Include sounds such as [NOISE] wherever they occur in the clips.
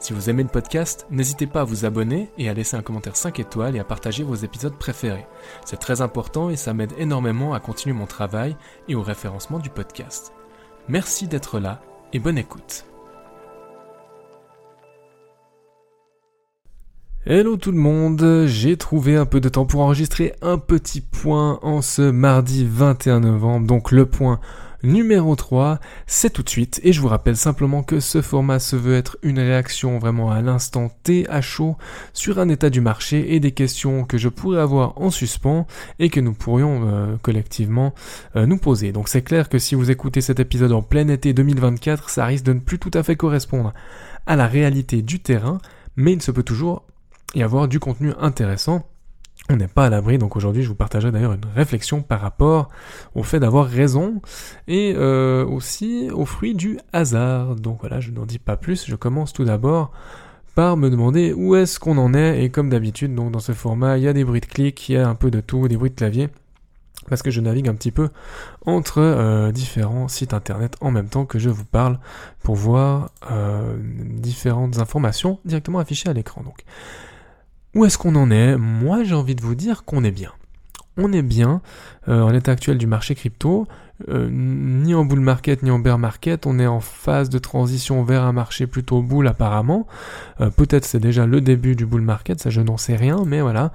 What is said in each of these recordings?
Si vous aimez le podcast, n'hésitez pas à vous abonner et à laisser un commentaire 5 étoiles et à partager vos épisodes préférés. C'est très important et ça m'aide énormément à continuer mon travail et au référencement du podcast. Merci d'être là et bonne écoute. Hello tout le monde, j'ai trouvé un peu de temps pour enregistrer un petit point en ce mardi 21 novembre, donc le point numéro 3, c'est tout de suite, et je vous rappelle simplement que ce format se veut être une réaction vraiment à l'instant T à chaud sur un état du marché et des questions que je pourrais avoir en suspens et que nous pourrions euh, collectivement euh, nous poser. Donc c'est clair que si vous écoutez cet épisode en plein été 2024, ça risque de ne plus tout à fait correspondre à la réalité du terrain, mais il se peut toujours y avoir du contenu intéressant on n'est pas à l'abri, donc aujourd'hui je vous partagerai d'ailleurs une réflexion par rapport au fait d'avoir raison et euh, aussi au fruit du hasard. Donc voilà, je n'en dis pas plus, je commence tout d'abord par me demander où est-ce qu'on en est et comme d'habitude donc dans ce format il y a des bruits de clics, il y a un peu de tout, des bruits de clavier parce que je navigue un petit peu entre euh, différents sites internet en même temps que je vous parle pour voir euh, différentes informations directement affichées à l'écran. Donc où est-ce qu'on en est? Moi, j'ai envie de vous dire qu'on est bien. On est bien euh, en l'état actuel du marché crypto, euh, ni en bull market ni en bear market, on est en phase de transition vers un marché plutôt bull apparemment. Euh, peut-être c'est déjà le début du bull market, ça je n'en sais rien, mais voilà.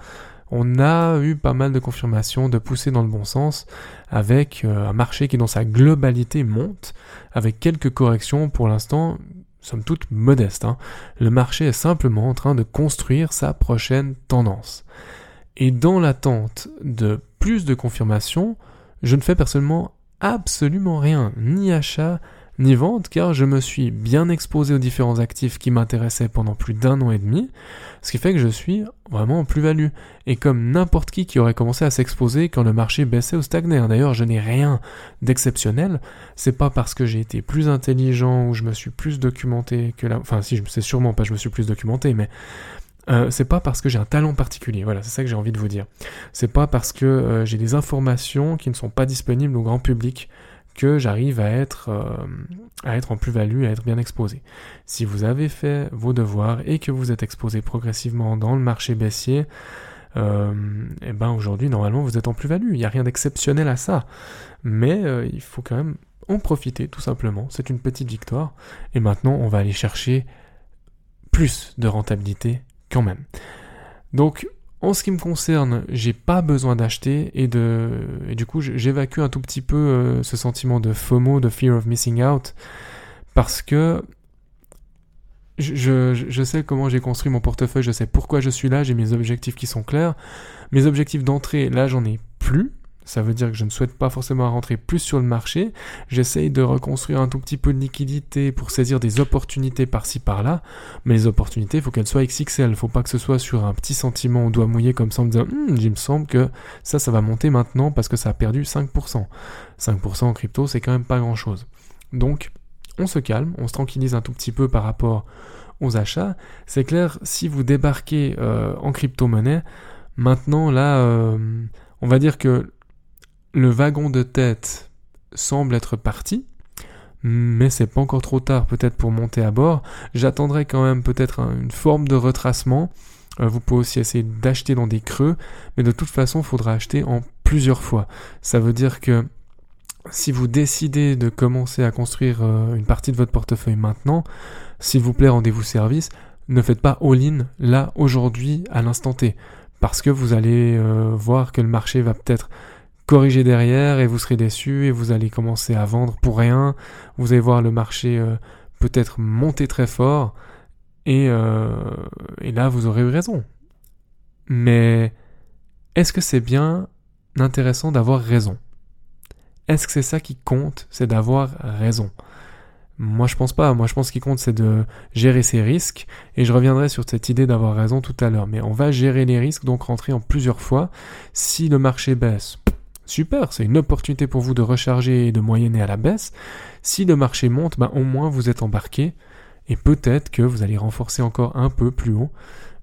On a eu pas mal de confirmations de pousser dans le bon sens avec un marché qui dans sa globalité monte, avec quelques corrections pour l'instant somme toute modeste. Hein. Le marché est simplement en train de construire sa prochaine tendance. Et dans l'attente de plus de confirmations, je ne fais personnellement absolument rien, ni achat, ni vente car je me suis bien exposé aux différents actifs qui m'intéressaient pendant plus d'un an et demi, ce qui fait que je suis vraiment en plus-value. Et comme n'importe qui qui aurait commencé à s'exposer quand le marché baissait ou stagnait, hein. d'ailleurs je n'ai rien d'exceptionnel, c'est pas parce que j'ai été plus intelligent ou je me suis plus documenté que là, enfin si je sais sûrement pas je me suis plus documenté, mais euh, c'est pas parce que j'ai un talent particulier, voilà, c'est ça que j'ai envie de vous dire. C'est pas parce que euh, j'ai des informations qui ne sont pas disponibles au grand public que j'arrive à être euh, à être en plus-value, à être bien exposé. Si vous avez fait vos devoirs et que vous êtes exposé progressivement dans le marché baissier, euh, et eh ben aujourd'hui normalement vous êtes en plus-value. Il n'y a rien d'exceptionnel à ça, mais euh, il faut quand même en profiter tout simplement. C'est une petite victoire et maintenant on va aller chercher plus de rentabilité quand même. Donc en ce qui me concerne, j'ai pas besoin d'acheter et de et du coup j'évacue un tout petit peu euh, ce sentiment de FOMO, de fear of missing out, parce que je, je sais comment j'ai construit mon portefeuille, je sais pourquoi je suis là, j'ai mes objectifs qui sont clairs. Mes objectifs d'entrée, là j'en ai plus, ça veut dire que je ne souhaite pas forcément rentrer plus sur le marché. J'essaye de reconstruire un tout petit peu de liquidité pour saisir des opportunités par-ci par-là. Mais les opportunités, il faut qu'elles soient XXL. Il faut pas que ce soit sur un petit sentiment au doigt mouillé comme ça en me disant hm, il me semble que ça, ça va monter maintenant parce que ça a perdu 5%. 5% en crypto, c'est quand même pas grand-chose. Donc, on se calme, on se tranquillise un tout petit peu par rapport aux achats. C'est clair, si vous débarquez euh, en crypto-monnaie, maintenant là, euh, on va dire que le wagon de tête semble être parti, mais c'est pas encore trop tard peut-être pour monter à bord. J'attendrai quand même peut-être une forme de retracement. Euh, vous pouvez aussi essayer d'acheter dans des creux, mais de toute façon, il faudra acheter en plusieurs fois. Ça veut dire que si vous décidez de commencer à construire euh, une partie de votre portefeuille maintenant, s'il vous plaît, rendez-vous service, ne faites pas all-in là, aujourd'hui, à l'instant T. Parce que vous allez euh, voir que le marché va peut-être corriger derrière et vous serez déçu et vous allez commencer à vendre pour rien. Vous allez voir le marché euh, peut-être monter très fort et, euh, et là vous aurez eu raison. Mais est-ce que c'est bien intéressant d'avoir raison? Est-ce que c'est ça qui compte, c'est d'avoir raison Moi, je pense pas. Moi, je pense qu'il compte, c'est de gérer ses risques. Et je reviendrai sur cette idée d'avoir raison tout à l'heure. Mais on va gérer les risques, donc rentrer en plusieurs fois. Si le marché baisse, super, c'est une opportunité pour vous de recharger et de moyenner à la baisse. Si le marché monte, ben, au moins vous êtes embarqué. Et peut-être que vous allez renforcer encore un peu plus haut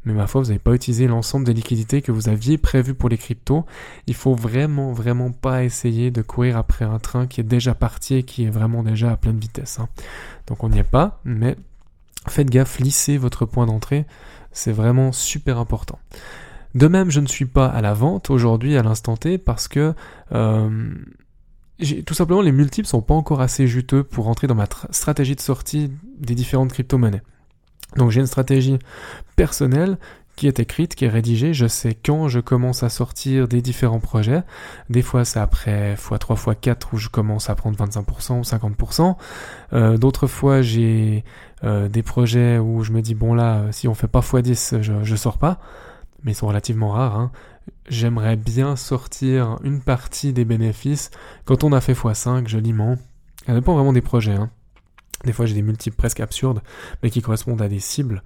mais ma foi, vous n'avez pas utilisé l'ensemble des liquidités que vous aviez prévues pour les cryptos. Il faut vraiment, vraiment pas essayer de courir après un train qui est déjà parti et qui est vraiment déjà à pleine vitesse. Hein. Donc on n'y est pas, mais faites gaffe, lissez votre point d'entrée, c'est vraiment super important. De même, je ne suis pas à la vente aujourd'hui à l'instant T parce que euh, tout simplement les multiples sont pas encore assez juteux pour rentrer dans ma stratégie de sortie des différentes crypto-monnaies. Donc j'ai une stratégie personnelle qui est écrite, qui est rédigée. Je sais quand je commence à sortir des différents projets. Des fois, c'est après x3, x4 où je commence à prendre 25% ou 50%. Euh, D'autres fois, j'ai euh, des projets où je me dis, bon là, si on fait pas x10, je, je sors pas. Mais ils sont relativement rares. Hein. J'aimerais bien sortir une partie des bénéfices. Quand on a fait x5, joliment. Ça dépend vraiment des projets. Hein. Des fois, j'ai des multiples presque absurdes, mais qui correspondent à des cibles.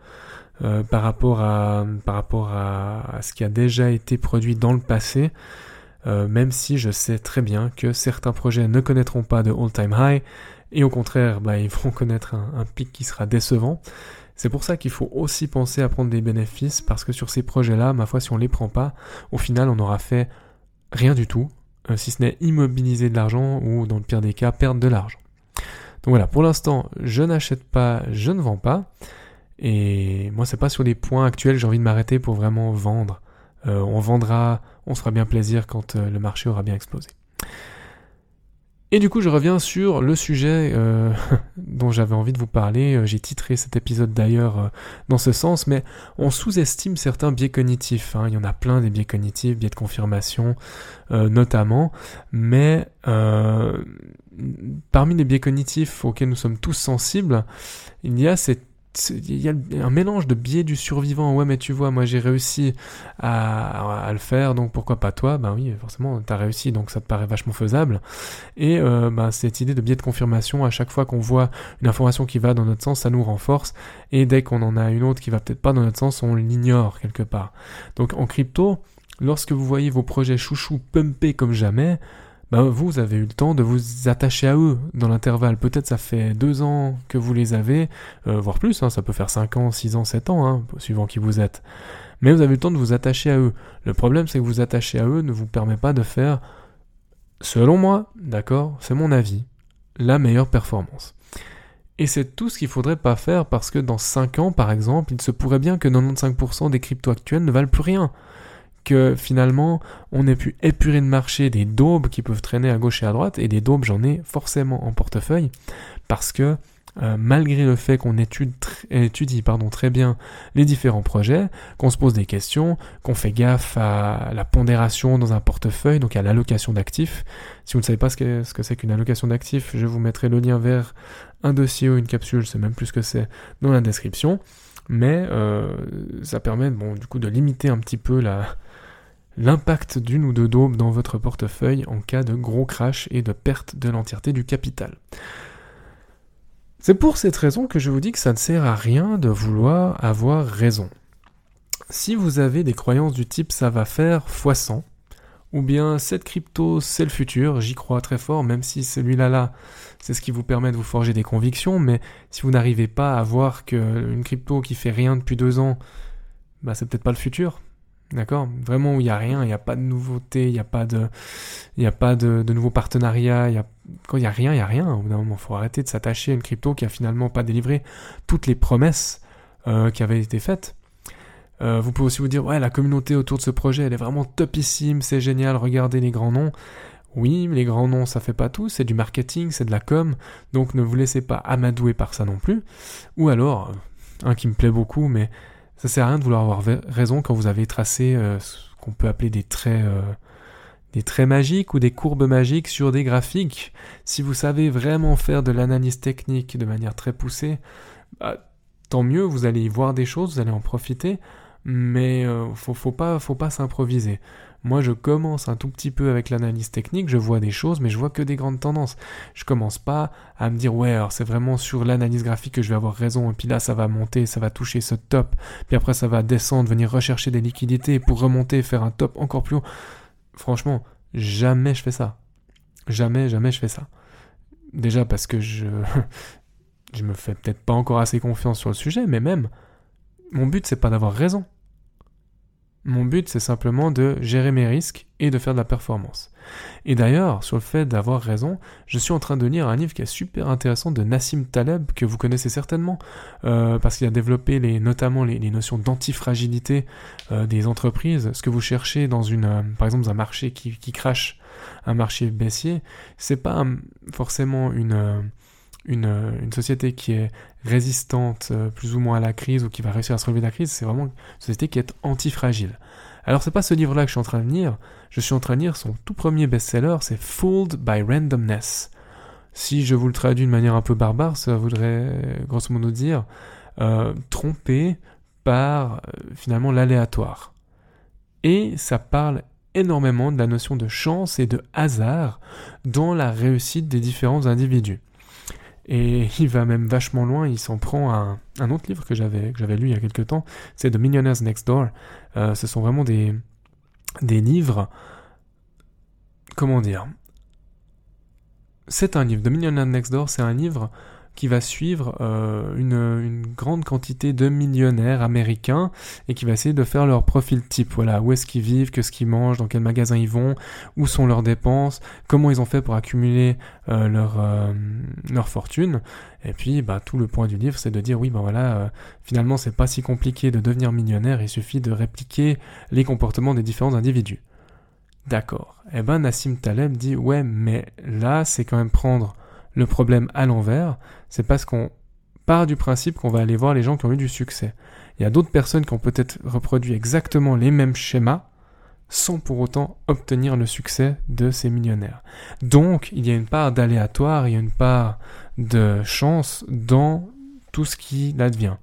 Euh, par rapport à par rapport à, ce qui a déjà été produit dans le passé, euh, même si je sais très bien que certains projets ne connaîtront pas de all-time high et au contraire, bah, ils vont connaître un, pic qui sera décevant. C'est pour ça qu'il faut aussi penser à prendre des bénéfices parce que sur ces projets-là, ma foi, si on les prend pas, au final, on aura fait rien du tout, euh, si ce n'est immobiliser de l'argent ou dans le pire des cas, perdre de l'argent. Donc voilà, pour l'instant, je n'achète pas, je ne vends pas. Et moi, c'est pas sur les points actuels j'ai envie de m'arrêter pour vraiment vendre. Euh, on vendra, on se fera bien plaisir quand euh, le marché aura bien explosé. Et du coup, je reviens sur le sujet euh, [LAUGHS] dont j'avais envie de vous parler. J'ai titré cet épisode d'ailleurs dans ce sens, mais on sous-estime certains biais cognitifs. Hein. Il y en a plein des biais cognitifs, biais de confirmation notamment, mais parmi les biais cognitifs auxquels nous sommes tous sensibles, il y a cette il y a un mélange de biais du survivant. Ouais, mais tu vois, moi j'ai réussi à, le faire, donc pourquoi pas toi? Ben oui, forcément, t'as réussi, donc ça te paraît vachement faisable. Et euh, ben, cette idée de biais de confirmation, à chaque fois qu'on voit une information qui va dans notre sens, ça nous renforce. Et dès qu'on en a une autre qui va peut-être pas dans notre sens, on l'ignore quelque part. Donc en crypto, lorsque vous voyez vos projets chouchou pumper comme jamais, bah, vous avez eu le temps de vous attacher à eux dans l'intervalle. Peut-être ça fait deux ans que vous les avez, euh, voire plus, hein, ça peut faire cinq ans, six ans, sept ans, hein, suivant qui vous êtes. Mais vous avez eu le temps de vous attacher à eux. Le problème, c'est que vous attacher à eux ne vous permet pas de faire, selon moi, d'accord, c'est mon avis, la meilleure performance. Et c'est tout ce qu'il faudrait pas faire parce que dans 5 ans, par exemple, il se pourrait bien que 95% des cryptos actuels ne valent plus rien que finalement on ait pu épurer le marché des daubes qui peuvent traîner à gauche et à droite, et des daubes j'en ai forcément en portefeuille, parce que euh, malgré le fait qu'on étudie, pardon, très bien les différents projets, qu'on se pose des questions, qu'on fait gaffe à la pondération dans un portefeuille, donc à l'allocation d'actifs. Si vous ne savez pas ce que, ce que c'est qu'une allocation d'actifs, je vous mettrai le lien vers un dossier ou une capsule, je sais même plus ce que c'est, dans la description. Mais euh, ça permet bon, du coup de limiter un petit peu la, l'impact d'une ou deux daubes dans votre portefeuille en cas de gros crash et de perte de l'entièreté du capital. C'est pour cette raison que je vous dis que ça ne sert à rien de vouloir avoir raison. Si vous avez des croyances du type ça va faire x100, ou bien cette crypto c'est le futur, j'y crois très fort, même si celui-là là, c'est ce qui vous permet de vous forger des convictions, mais si vous n'arrivez pas à voir qu'une crypto qui fait rien depuis deux ans, bah c'est peut-être pas le futur, D'accord Vraiment où il n'y a rien, il n'y a pas de nouveauté, il n'y a pas de, il a pas de, nouveaux partenariats, y a, quand il n'y a rien, il n'y a rien. Au bout d'un moment, il faut arrêter de s'attacher à une crypto qui a finalement pas délivré toutes les promesses euh, qui avaient été faites. Euh, vous pouvez aussi vous dire, ouais, la communauté autour de ce projet, elle est vraiment topissime, c'est génial, regardez les grands noms. Oui, mais les grands noms, ça fait pas tout, c'est du marketing, c'est de la com, donc ne vous laissez pas amadouer par ça non plus. Ou alors, un qui me plaît beaucoup, mais ça sert à rien de vouloir avoir raison quand vous avez tracé euh, ce qu'on peut appeler des traits, euh, des traits magiques ou des courbes magiques sur des graphiques. Si vous savez vraiment faire de l'analyse technique de manière très poussée, bah, tant mieux, vous allez y voir des choses, vous allez en profiter. mais euh, pas, faut pas s'improviser. Moi, je commence un tout petit peu avec l'analyse technique, je vois des choses, mais je vois que des grandes tendances. Je commence pas à me dire, ouais, alors c'est vraiment sur l'analyse graphique que je vais avoir raison, et puis là, ça va monter, ça va toucher ce top, puis après, ça va descendre, venir rechercher des liquidités pour remonter, faire un top encore plus haut. Franchement, jamais je fais ça. Jamais, jamais je fais ça. Déjà parce que je, [LAUGHS] je me fais peut-être pas encore assez confiance sur le sujet, mais même, mon but c'est pas d'avoir raison. Mon but, c'est simplement de gérer mes risques et de faire de la performance. Et d'ailleurs, sur le fait d'avoir raison, je suis en train de lire un livre qui est super intéressant de Nassim Taleb, que vous connaissez certainement, euh, parce qu'il a développé les, notamment les, notions d'antifragilité euh, des entreprises. Ce que vous cherchez dans une, euh, par exemple, un marché qui, qui crache, un marché baissier, c'est pas forcément une une, une, société qui est résistante euh, plus ou moins à la crise ou qui va réussir à se relever de la crise, c'est vraiment une société qui est antifragile. Alors c'est pas ce livre-là que je suis en train de lire, je suis en train de lire son tout premier best-seller, c'est Fooled by Randomness. Si je vous le traduis de manière un peu barbare, ça voudrait grosso modo dire euh, trompé par euh, finalement l'aléatoire. Et ça parle énormément de la notion de chance et de hasard dans la réussite des différents individus. Et [LAUGHS] il va même vachement loin, il s'en prend à un, autre livre que j'avais, j'avais lu il y a quelques temps, c'est The Millionaires Next Door. Euh, ce sont vraiment des, des livres, comment dire C'est un livre, The Millionaires Next Door, c'est un livre qui va suivre euh, une, grande quantité de millionnaires américains et qui va essayer de faire leur profil type. Voilà, où est-ce qu'ils vivent, qu'est-ce qu'ils mangent, dans quel magasin ils vont, où sont leurs dépenses, comment ils ont fait pour accumuler euh, leur, euh, leur fortune. Et puis, bah, tout le point du livre, c'est de dire oui, ben voilà, euh, finalement, c'est pas si compliqué de devenir millionnaire, il suffit de répliquer les comportements des différents individus. D'accord. Eh ben, Nassim Taleb dit ouais, mais là, c'est quand même prendre le problème à l'envers, c'est parce qu'on part du principe qu'on va aller voir les gens qui ont eu du succès. Il y a d'autres personnes qui ont peut-être reproduit exactement les mêmes schémas sans pour autant obtenir le succès de ces millionnaires. Donc, il y a une part d'aléatoire, il y a une part de chance dans tout ce qui advient.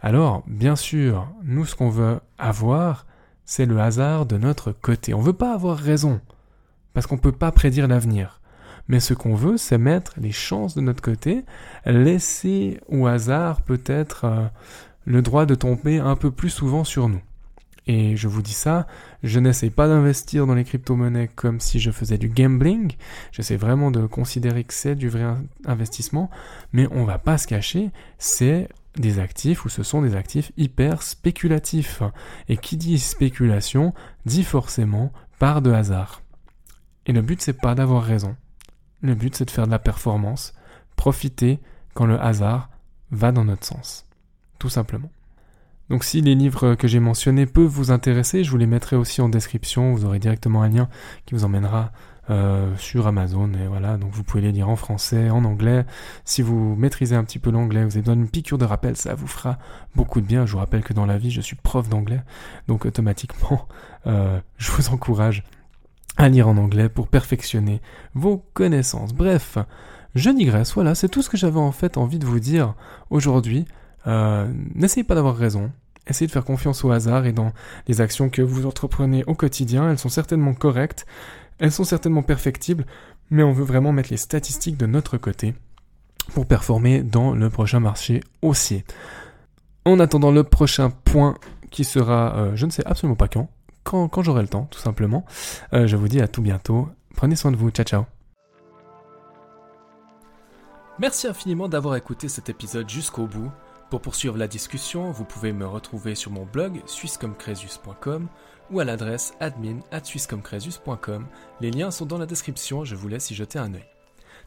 Alors, bien sûr, nous, ce qu'on veut avoir, c'est le hasard de notre côté. On ne veut pas avoir raison, parce qu'on ne peut pas prédire l'avenir. Mais ce qu'on veut, c'est mettre les chances de notre côté, laisser au hasard peut-être euh, le droit de tomber un peu plus souvent sur nous. Et je vous dis ça, je n'essaie pas d'investir dans les crypto-monnaies comme si je faisais du gambling. J'essaie vraiment de considérer que c'est du vrai investissement. Mais on va pas se cacher, c'est des actifs ou ce sont des actifs hyper spéculatifs. Et qui dit spéculation dit forcément par de hasard. Et le but c'est pas d'avoir raison. Le but, c'est de faire de la performance, profiter quand le hasard va dans notre sens. Tout simplement. Donc si les livres que j'ai mentionnés peuvent vous intéresser, je vous les mettrai aussi en description, vous aurez directement un lien qui vous emmènera euh, sur Amazon et voilà, donc vous pouvez les lire en français, en anglais. Si vous maîtrisez un petit peu l'anglais, vous avez besoin d'une piqûre de rappel, ça vous fera beaucoup de bien. Je vous rappelle que dans la vie, je suis prof d'anglais, donc automatiquement, [LAUGHS] euh, je vous encourage à lire en anglais pour perfectionner vos connaissances. Bref, je digresse, voilà, c'est tout ce que j'avais en fait envie de vous dire aujourd'hui. Euh, n'essayez pas d'avoir raison, essayez de faire confiance au hasard et dans les actions que vous entreprenez au quotidien, elles sont certainement correctes, elles sont certainement perfectibles, mais on veut vraiment mettre les statistiques de notre côté pour performer dans le prochain marché haussier. En attendant le prochain point qui sera, euh, je ne sais absolument pas quand, quand, j'aurai le temps, tout simplement. Euh, je vous dis à tout bientôt. Prenez soin de vous. Ciao, ciao. Merci infiniment d'avoir écouté cet épisode jusqu'au bout. Pour poursuivre la discussion, vous pouvez me retrouver sur mon blog swisscomcresus.com ou à l'adresse admin at. Les liens sont dans la description, je vous laisse y jeter un œil.